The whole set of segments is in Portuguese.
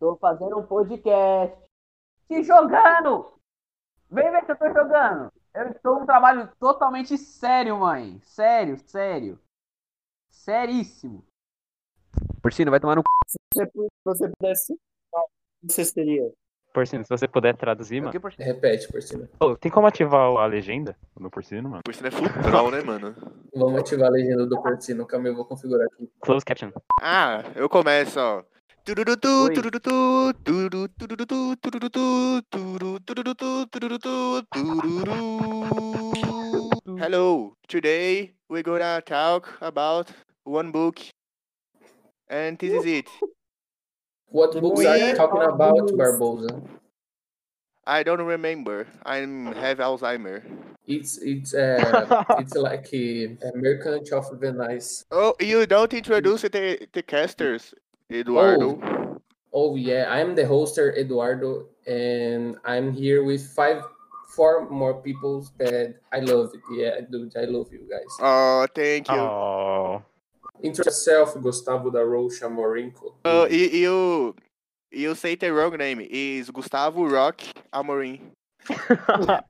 Tô fazendo um podcast. Se jogando! Vem ver que eu tô jogando. Eu estou num trabalho totalmente sério, mãe. Sério, sério. Seríssimo. Porcino, vai tomar no c... Se você, se você pudesse, você seria? Porcino, se você puder traduzir, mano. Porcino? Repete, por cima. Ô, tem como ativar a legenda no Porcino, mano? Por isso é full troll, né, mano? Vamos ativar a legenda do Porcino. Calma, eu vou configurar aqui. Close caption. Ah, eu começo, ó. Tururutu, Oi. tururutu, turu, tururutu, tururutu, turu, tururutu, tururutu, tururu. Hello, today we're gonna talk about one book. And this is it. What books are you We- talking about, Barbosa? I don't remember. I have Alzheimer. It's it's uh it's like a, a merchant of Venice. Oh, you don't introduce the, the casters, Eduardo. Oh yeah, I'm the hoster Eduardo, and I'm here with five, four more people that I love. Yeah, dude, I love you guys. Oh, thank you. Oh. Intro yourself, Gustavo da Rocha Morinco. Oh, you, you, you say the wrong name. Is Gustavo Rock Amorim.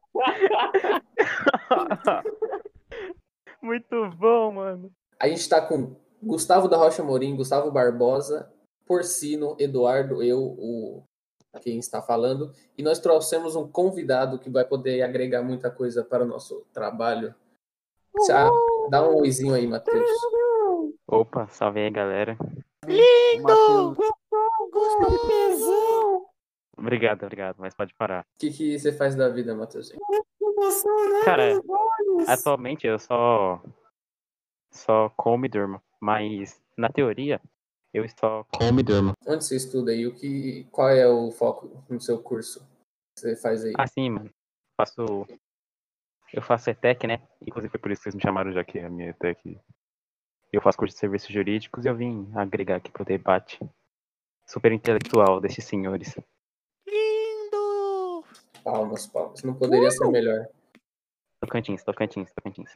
Muito bom, mano. A gente tá com Gustavo da Rocha Morim, Gustavo Barbosa, Porcino, Eduardo, eu, o quem está falando, e nós trouxemos um convidado que vai poder agregar muita coisa para o nosso trabalho. Sa- Dá um oizinho aí, Matheus. Opa, salve aí, galera. Matheus. Obrigado, obrigado, mas pode parar. O que, que você faz da vida, Matheus? Cara, atualmente eu só. Só como e durmo. Mas, na teoria, eu só como e durmo. Onde você estuda aí? O que, qual é o foco no seu curso que você faz aí? Assim, mano. Faço. Eu faço ETEC, né? Inclusive foi por isso que vocês me chamaram já que a minha ETEC. Eu faço curso de serviços jurídicos e eu vim agregar aqui pro debate super intelectual desses senhores. Lindo! Palmas, palmas. Não poderia ser melhor. Tocantins, Tocantins, Tocantins.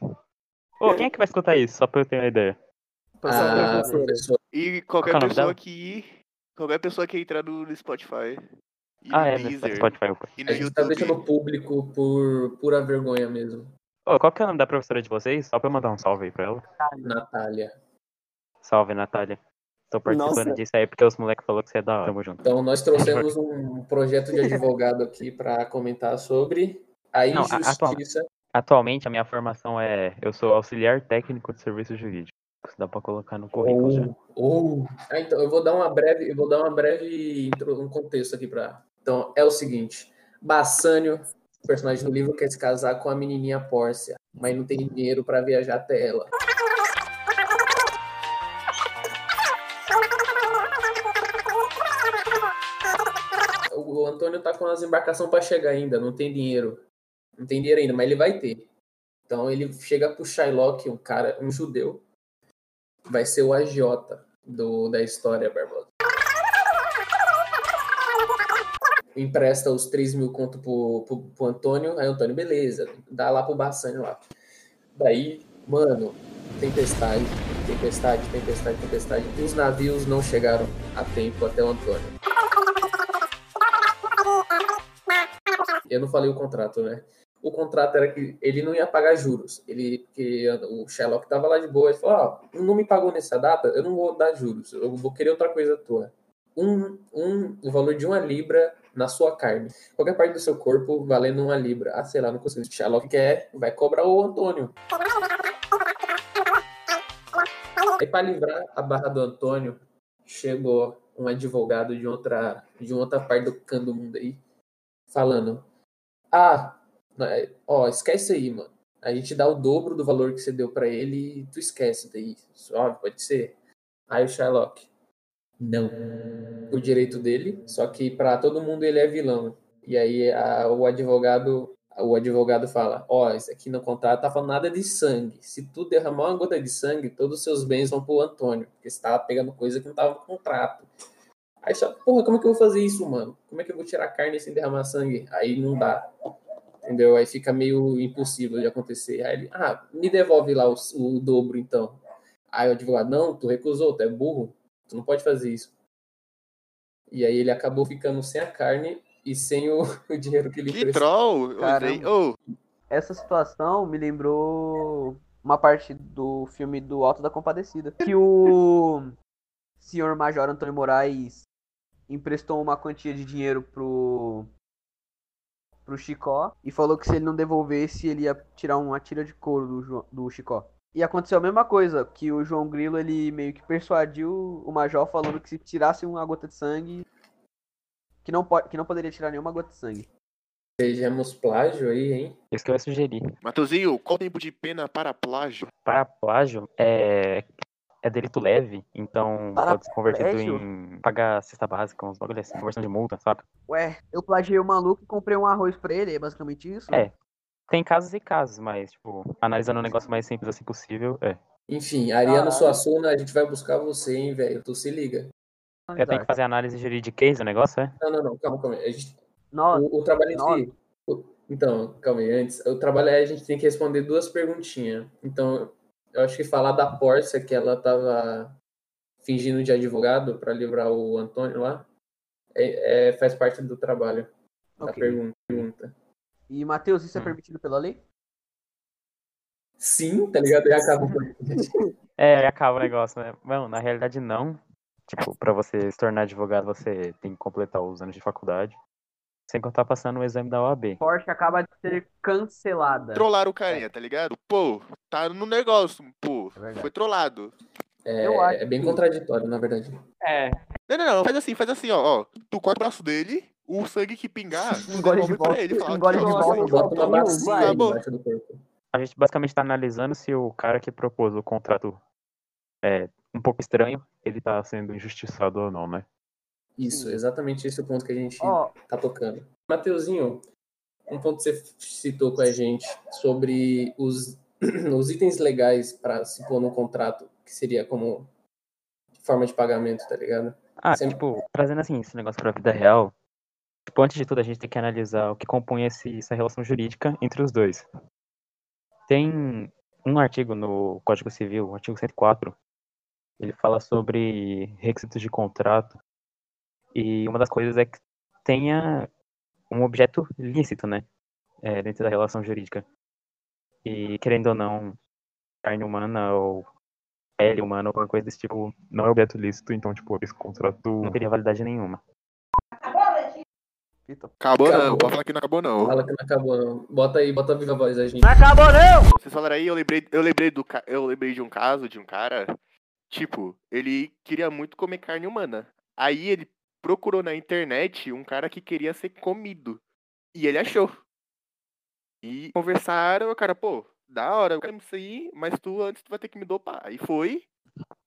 Ô, quem é que vai escutar isso? Só pra eu ter uma ideia. A professora. E Qual qualquer que é pessoa que. Qualquer pessoa que entrar no Spotify. E Ah, no é, no Deezer, Spotify. opa. E no A gente tá YouTube. deixando público por pura vergonha mesmo. Ô, qual que é o nome da professora de vocês? Só pra eu mandar um salve aí pra ela. Natália. Salve, Natália. Tô participando Nossa. disso aí porque os moleques falaram que você é da hora. Tamo junto. Então, nós trouxemos um projeto de advogado aqui para comentar sobre a Não, a- injustiça. Atualmente, a minha formação é. Eu sou auxiliar técnico de serviços jurídicos. Dá pra colocar no currículo já. Ou, ou. Ah, então, eu vou dar uma breve, eu vou dar uma breve intro, um contexto aqui para. Então, é o seguinte: Bassânio, personagem do livro, quer se casar com a menininha Pórcia, mas não tem dinheiro para viajar até ela. O Antônio tá com as embarcações para chegar ainda, não tem dinheiro. Não tem dinheiro ainda, mas ele vai ter. Então ele chega pro Shylock, um cara, um judeu, vai ser o agiota do, da história, Barbosa. Empresta os 3 mil conto pro, pro, pro Antônio, aí Antônio, beleza, dá lá pro Bassani lá. Daí, mano, tempestade, tempestade, tempestade, tempestade. Os navios não chegaram a tempo até o Antônio. Eu não falei o contrato, né? O contrato era que ele não ia pagar juros. Ele, porque o Sherlock tava lá de boa. Ele falou: Ó, não me pagou nessa data, eu não vou dar juros. Eu vou querer outra coisa tua. Um, um, o valor de uma libra na sua carne. Qualquer parte do seu corpo valendo uma libra. Ah, sei lá, não consigo. Sherlock quer, vai cobrar o Antônio. Aí, para livrar a barra do Antônio, chegou um advogado de outra, de outra parte do canto do mundo aí, falando: Ah, ó, esquece aí, mano. A gente dá o dobro do valor que você deu pra ele e tu esquece daí. Ó, pode ser. Aí o Sherlock: Não. O direito dele, só que pra todo mundo ele é vilão. E aí a- o advogado. O advogado fala: Ó, isso aqui no contrato tá falando nada de sangue. Se tu derramar uma gota de sangue, todos os seus bens vão pro Antônio, porque você tava pegando coisa que não tava no contrato. Aí só, porra, como é que eu vou fazer isso, mano? Como é que eu vou tirar carne sem derramar sangue? Aí não dá. Entendeu? Aí fica meio impossível de acontecer. Aí ele, ah, me devolve lá o, o dobro então. Aí o advogado, não, tu recusou, tu é burro, tu não pode fazer isso. E aí ele acabou ficando sem a carne e sem o, o dinheiro que ele Que troll! Caramba. Ô, Essa situação me lembrou uma parte do filme do Alto da Compadecida. Que o senhor Major Antônio Moraes emprestou uma quantia de dinheiro pro, pro Chicó e falou que se ele não devolvesse, ele ia tirar uma tira de couro do, do Chicó. E aconteceu a mesma coisa, que o João Grilo ele meio que persuadiu o Major falando que se tirasse uma gota de sangue, que não, pode, que não poderia tirar nenhuma gota de sangue. Vejamos plágio aí, hein? Isso que eu ia sugerir. Matheusinho, qual o tempo de pena para plágio? Para plágio, é, é delito leve, então Para pode ser convertido plágio? em pagar cesta básica, uns bagulho assim, conversão de multa, sabe? Ué, eu plagiei o maluco e comprei um arroz pra ele, é basicamente isso? É. Tem casos e casos, mas, tipo, analisando o negócio mais simples assim possível, é. Enfim, Ariano Caralho. Suassuna, a gente vai buscar você, hein, velho? Tu se liga. Eu tenho que fazer análise juridiquês do negócio, é? Não, não, não, calma, calma. A gente, Nossa, o, o trabalho o- Então, calma aí, antes. O trabalho é a gente tem que responder duas perguntinhas. Então, eu acho que falar da Pórcia, que ela tava fingindo de advogado para livrar o Antônio lá, é, é- faz parte do trabalho. Da Ok. pergunta. pergunta. E, Matheus, isso é Hum. permitido pela lei? Sim, tá ligado? E acaba. É, acaba o negócio, né? Bom, na realidade não. Tipo, pra você se tornar advogado, você tem que completar os anos de faculdade. Sem contar passando o exame da OAB. Porsche acaba de ser cancelada. Trollaram o carinha, tá ligado? Pô, tá no negócio, pô. É. Foi trollado. É, Eu acho é bem que- contraditório, na verdade. É. Não, não, não. Faz assim, faz assim, ó. ó. Tu corta o braço dele, o sangue que pingar, Engole de pra volta. ele. Fala, Engole de volta. Bota uma bacia vai. embaixo do corpo. A gente basicamente tá analisando se o cara que propôs o contrato é um pouco estranho, ele tá sendo injustiçado ou não, né? Isso, Sim. exatamente esse é o ponto que a gente Ó, tá tocando. Mateuzinho, um ponto que você citou com a gente sobre os, os itens legais para se pôr no contrato, que seria como forma de pagamento, tá ligado? Ah, Sempre- tipo, trazendo assim esse negócio pra vida real, tipo, antes de tudo a gente tem que analisar o que compõe esse, essa relação jurídica entre os dois. Tem um artigo no Código Civil, o artigo 104, ele fala sobre requisitos de contrato, e uma das coisas é que tenha um objeto lícito, né, é, dentro da relação jurídica. E, querendo ou não, carne humana ou pele humana ou qualquer coisa desse tipo Não é objeto lícito, então, tipo, esse contrato. não teria validade nenhuma. Vitor. Acabou não, Acabou. pode falar que não acabou não. Fala que não acabou, não. Bota aí, bota a viva voz a gente. Não acabou, não! Vocês falaram aí, eu lembrei, eu lembrei do eu lembrei de um caso de um cara, tipo, ele queria muito comer carne humana. Aí ele procurou na internet um cara que queria ser comido. E ele achou. E conversaram, o cara, pô, da hora, eu quero isso aí, mas tu antes tu vai ter que me dopar. Aí foi,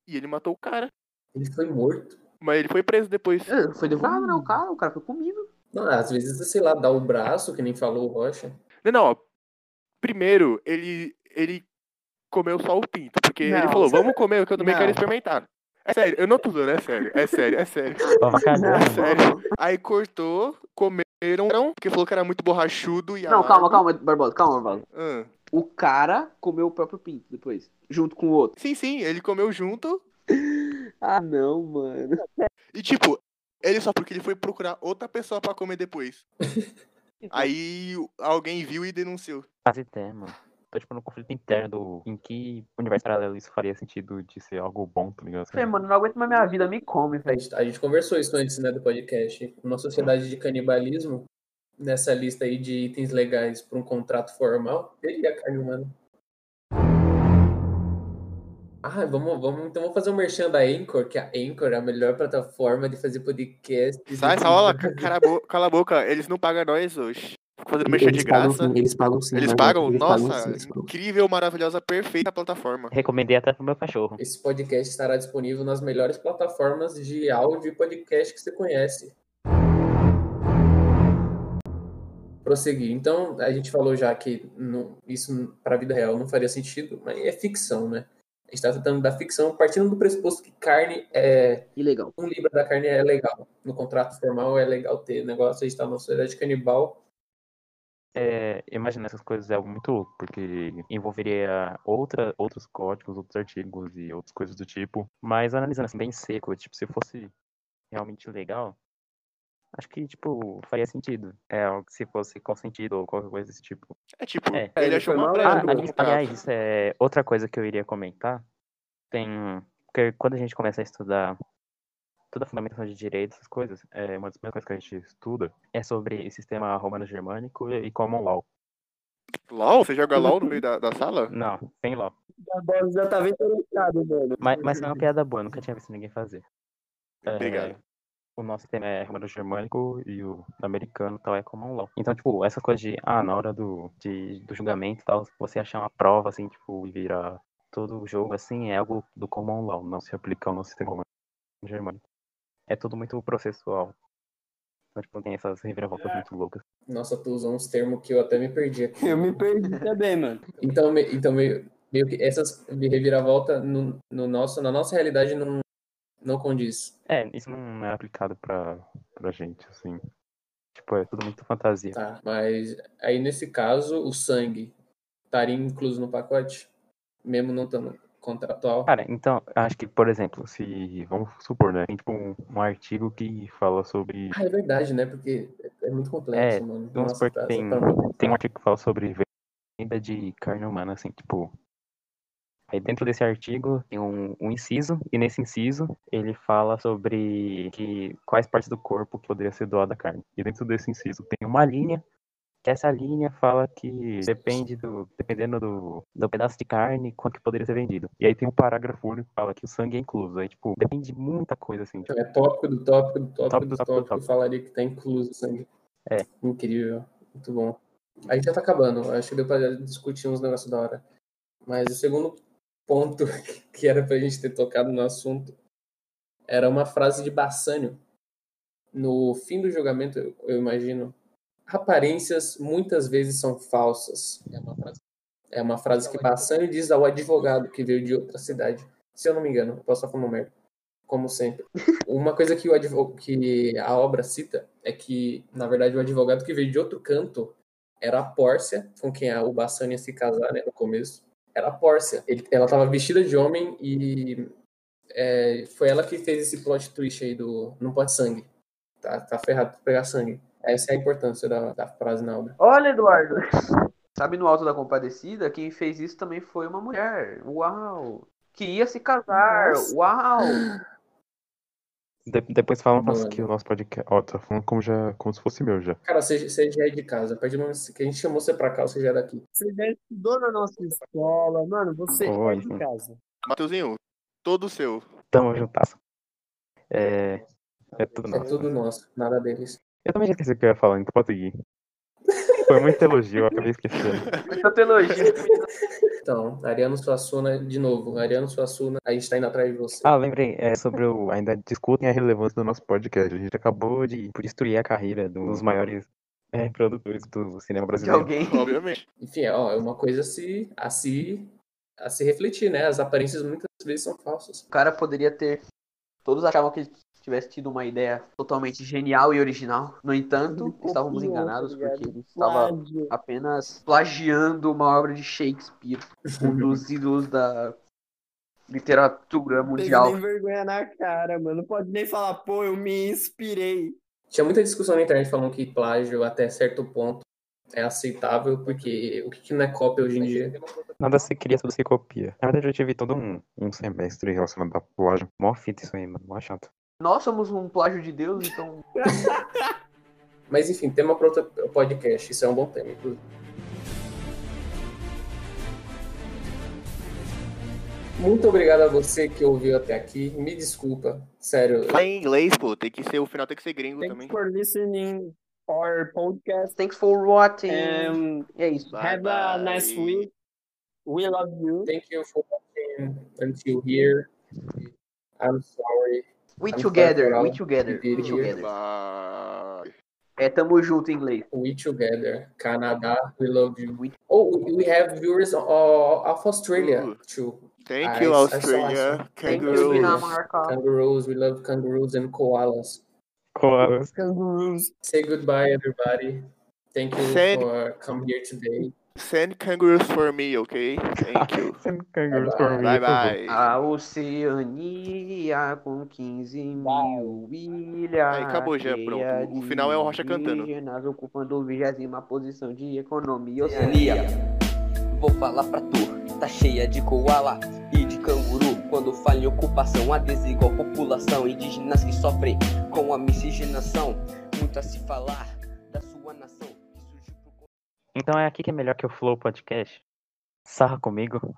e ele matou o cara. Ele foi morto. Mas ele foi preso depois. É, Foi devorado, né? O cara, o cara foi comido. Não, às vezes, sei lá, dá o braço, que nem falou o Rocha. Não, não, ó. Primeiro, ele, ele comeu só o pinto. Porque ele Não. falou, vamos comer, que eu também Não. quero experimentar. É sério, eu não tô zoando, é sério, é sério, é sério. É sério. Aí cortou, comeram, porque falou que era muito borrachudo e Não, amargo. calma, calma, Barbosa, calma, Barbosa. Ah. O cara comeu o próprio pinto depois, junto com o outro. Sim, sim, ele comeu junto. Ah, não, mano. E tipo, ele só porque ele foi procurar outra pessoa pra comer depois. Aí alguém viu e denunciou. Quase tem, Tô tipo num conflito interno do em que universo paralelo isso faria sentido de ser algo bom, tá ligado? Sei, mano, não aguento mais minha vida, me come, A velho. gente, a gente conversou isso antes, né, do podcast. Uma sociedade de canibalismo, nessa lista aí de itens legais para um contrato formal, teria carne humana. Ah, vamos, vamos, então vamos fazer um merchan da Anchor, que a Anchor é a melhor plataforma de fazer podcast. Sai, Saola, cala a, cala a boca, eles não pagam nós hoje. Fazendo mexer de graça. eles pagam sim. Eles né, pagam? eles Nossa, sim, eles pagam. incrível, maravilhosa, perfeita plataforma. Recomendei até pro meu cachorro. Esse podcast estará disponível nas melhores plataformas de áudio e podcast que você conhece. Prosseguir. Então, a gente falou já que não- isso para a vida real não faria sentido, mas é ficção, né? A gente está tratando da ficção partindo do pressuposto que carne é. Ilegal. Um libra da carne é legal. No contrato formal é legal ter negócio. A gente está numa sociedade canibal. É, imagina essas coisas é algo muito louco, porque envolveria outra, outros códigos, outros artigos e outras coisas do tipo. Mas analisando assim, bem seco, tipo, se fosse realmente legal, Acho que, tipo, faria sentido. É, algo que se fosse consentido ou qualquer coisa desse tipo. É tipo, É. ele achou uma Ah, aliás, isso é outra coisa que eu iria comentar. Tem. Porque quando a gente começa a estudar toda a fundamentação de direito, essas coisas, é, uma das primeiras coisas que a gente estuda é sobre sistema romano-germânico e common law. LOL? Você joga LOL no meio da, da sala? Não, tem bola já tava interessado, mano. Mas, mas é uma piada boa, nunca tinha visto ninguém fazer. É, Obrigado. o nosso sistema é romano-germânico e o americano tal é common law. Então, tipo, essa coisa de, ah, na hora do, de, do julgamento e tal, você achar uma prova, assim, tipo, e virar todo o jogo, assim, é algo do common law, não se aplica ao nosso sistema romano-germânico. É tudo muito processual. Então, tipo, tem essas reviravoltas muito loucas. Nossa, tu usou uns termos que eu até me perdi aqui. Eu me perdi também, mano. Então, me- então meio, meio que essas de reviravolta no, no nosso, na nossa realidade não, não condiz. É, isso não é aplicado pra, pra gente, assim. Tipo, é tudo muito fantasia. Tá. Mas aí nesse caso, o sangue estaria incluso no pacote? Mesmo não estando contratual? Cara, então, acho que, por exemplo, se. Vamos supor, né? Tem tipo um, um artigo que fala sobre. Ah, é verdade, né? Porque é muito complexo, É, mano. Vamos supor que tá- tem, tá- tem um artigo que fala sobre venda de carne humana, assim, tipo. Aí dentro desse artigo tem um, um inciso, e nesse inciso ele fala sobre que, quais partes do corpo que poderia ser doada a carne. E dentro desse inciso tem uma linha, essa linha fala que depende do. dependendo do, do pedaço de carne, quanto que poderia ser vendido. E aí tem um parágrafo único que fala que o sangue é incluso. Aí, tipo, depende de muita coisa, assim. É tópico do tópico do tópico Tópico do tópico tópico, tópico. falaria que tá incluso sangue. É. Incrível. Muito bom. A gente já tá acabando. Acho que deu pra discutir uns negócios da hora. Mas o segundo ponto que era pra gente ter tocado no assunto era uma frase de Bassânio. No fim do julgamento, eu imagino, aparências muitas vezes são falsas. É uma frase, é uma frase que Bassânio diz ao advogado que veio de outra cidade. Se eu não me engano, eu posso estar falando merda. Como sempre. Uma coisa que, o que a obra cita é que, na verdade, o advogado que veio de outro canto era a Pórcia, com quem a- o Bassânio ia se casar né, no começo. Era a Pórcia. Ele- ela estava vestida de homem e é, foi ela que fez esse plot twist aí do não pode sangue. Tá, tá ferrado pra pegar sangue. Essa é a importância da, da frase na obra. Olha, Eduardo. Sabe no Alto da Compadecida, quem fez isso também foi uma mulher. Uau! Que ia se casar. Nossa. Uau! de- depois nossa, Mano. que o nosso podcast. Ó, tá falando como, já, como se fosse meu já. Cara, você, você já é de casa. A partir do momento que a gente chamou você pra cá, você já é daqui. Você já estudou na nossa escola, mano. Você Oi, é de casa. Mateuzinho, todo seu. Tamo juntas. É. É tudo É nosso. tudo nosso, nada deles. Eu também já esqueci o que eu ia falar, então pode seguir. Foi muito elogio, eu acabei esquecendo. Muito elogio. Então, Ariano Suassuna, de novo, Ariano Suassuna, a gente tá indo atrás de você. Ah, lembrei, é sobre o. Ainda discutem a relevância do nosso podcast. A gente acabou de destruir a carreira dos maiores é, produtores do cinema De brasileiro. alguém. Obviamente. Enfim, é, ó, é uma coisa a se, a se, a se refletir, né? As aparências muitas vezes são falsas. O cara poderia ter. Todos achavam que ele tivesse tido uma ideia totalmente genial e original. No entanto, estávamos enganados tá porque ele estava apenas plagiando uma obra de Shakespeare, um dos ídolos da literatura mundial. nem vergonha na cara, mano. Não pode nem falar, pô, eu me inspirei. Tinha muita discussão na internet falando que plágio até certo ponto é aceitável, porque o que que não é cópia hoje em dia? Nada se cria, tudo se copia. Na verdade, eu tive todo um, um semestre relacionado a plágio. Mó fita isso aí, mano. Mó chato. Nós somos um plágio de Deus, então. Mas enfim, tema para outro podcast, isso é um bom tema, inclusive. Muito obrigado a você que ouviu até aqui. Me desculpa, sério. Fala em inglês, pô. Tem que ser, o final tem que ser gringo Thanks também. for listening our podcast. Thanks for watching. E é isso. Bye, have a bye. nice week. We love you. Thank you for watching until here. I'm sorry. We I'm together, we together, we we did here. together. Bye. É, tamo junto em inglês. We together. Canada, we love you. We- Oh, we have viewers uh, of Australia Ooh. too. Thank you, I- I saw- Australia. Thank you, Kangaroos. Kangaroos, we love kangaroos and koalas. Koalas. Kangaroos. Say goodbye, everybody. Thank you Send- for coming here today. Send kangaroos for me, ok? Thank you. Sendo canguru por mim, Bye por favor. bye. A Oceania com 15 mil ilhas. Aí, acabou já, pronto. O final é o Rocha cantando. indígenas ocupando vigésima posição de economia Oceania. Vou falar pra tu, tá cheia de koala e de canguru. Quando fala em ocupação, a desigual população, indígenas que sofrem com a miscigenação. Muito a se falar Então é aqui que é melhor que o Flow Podcast. Sarra comigo.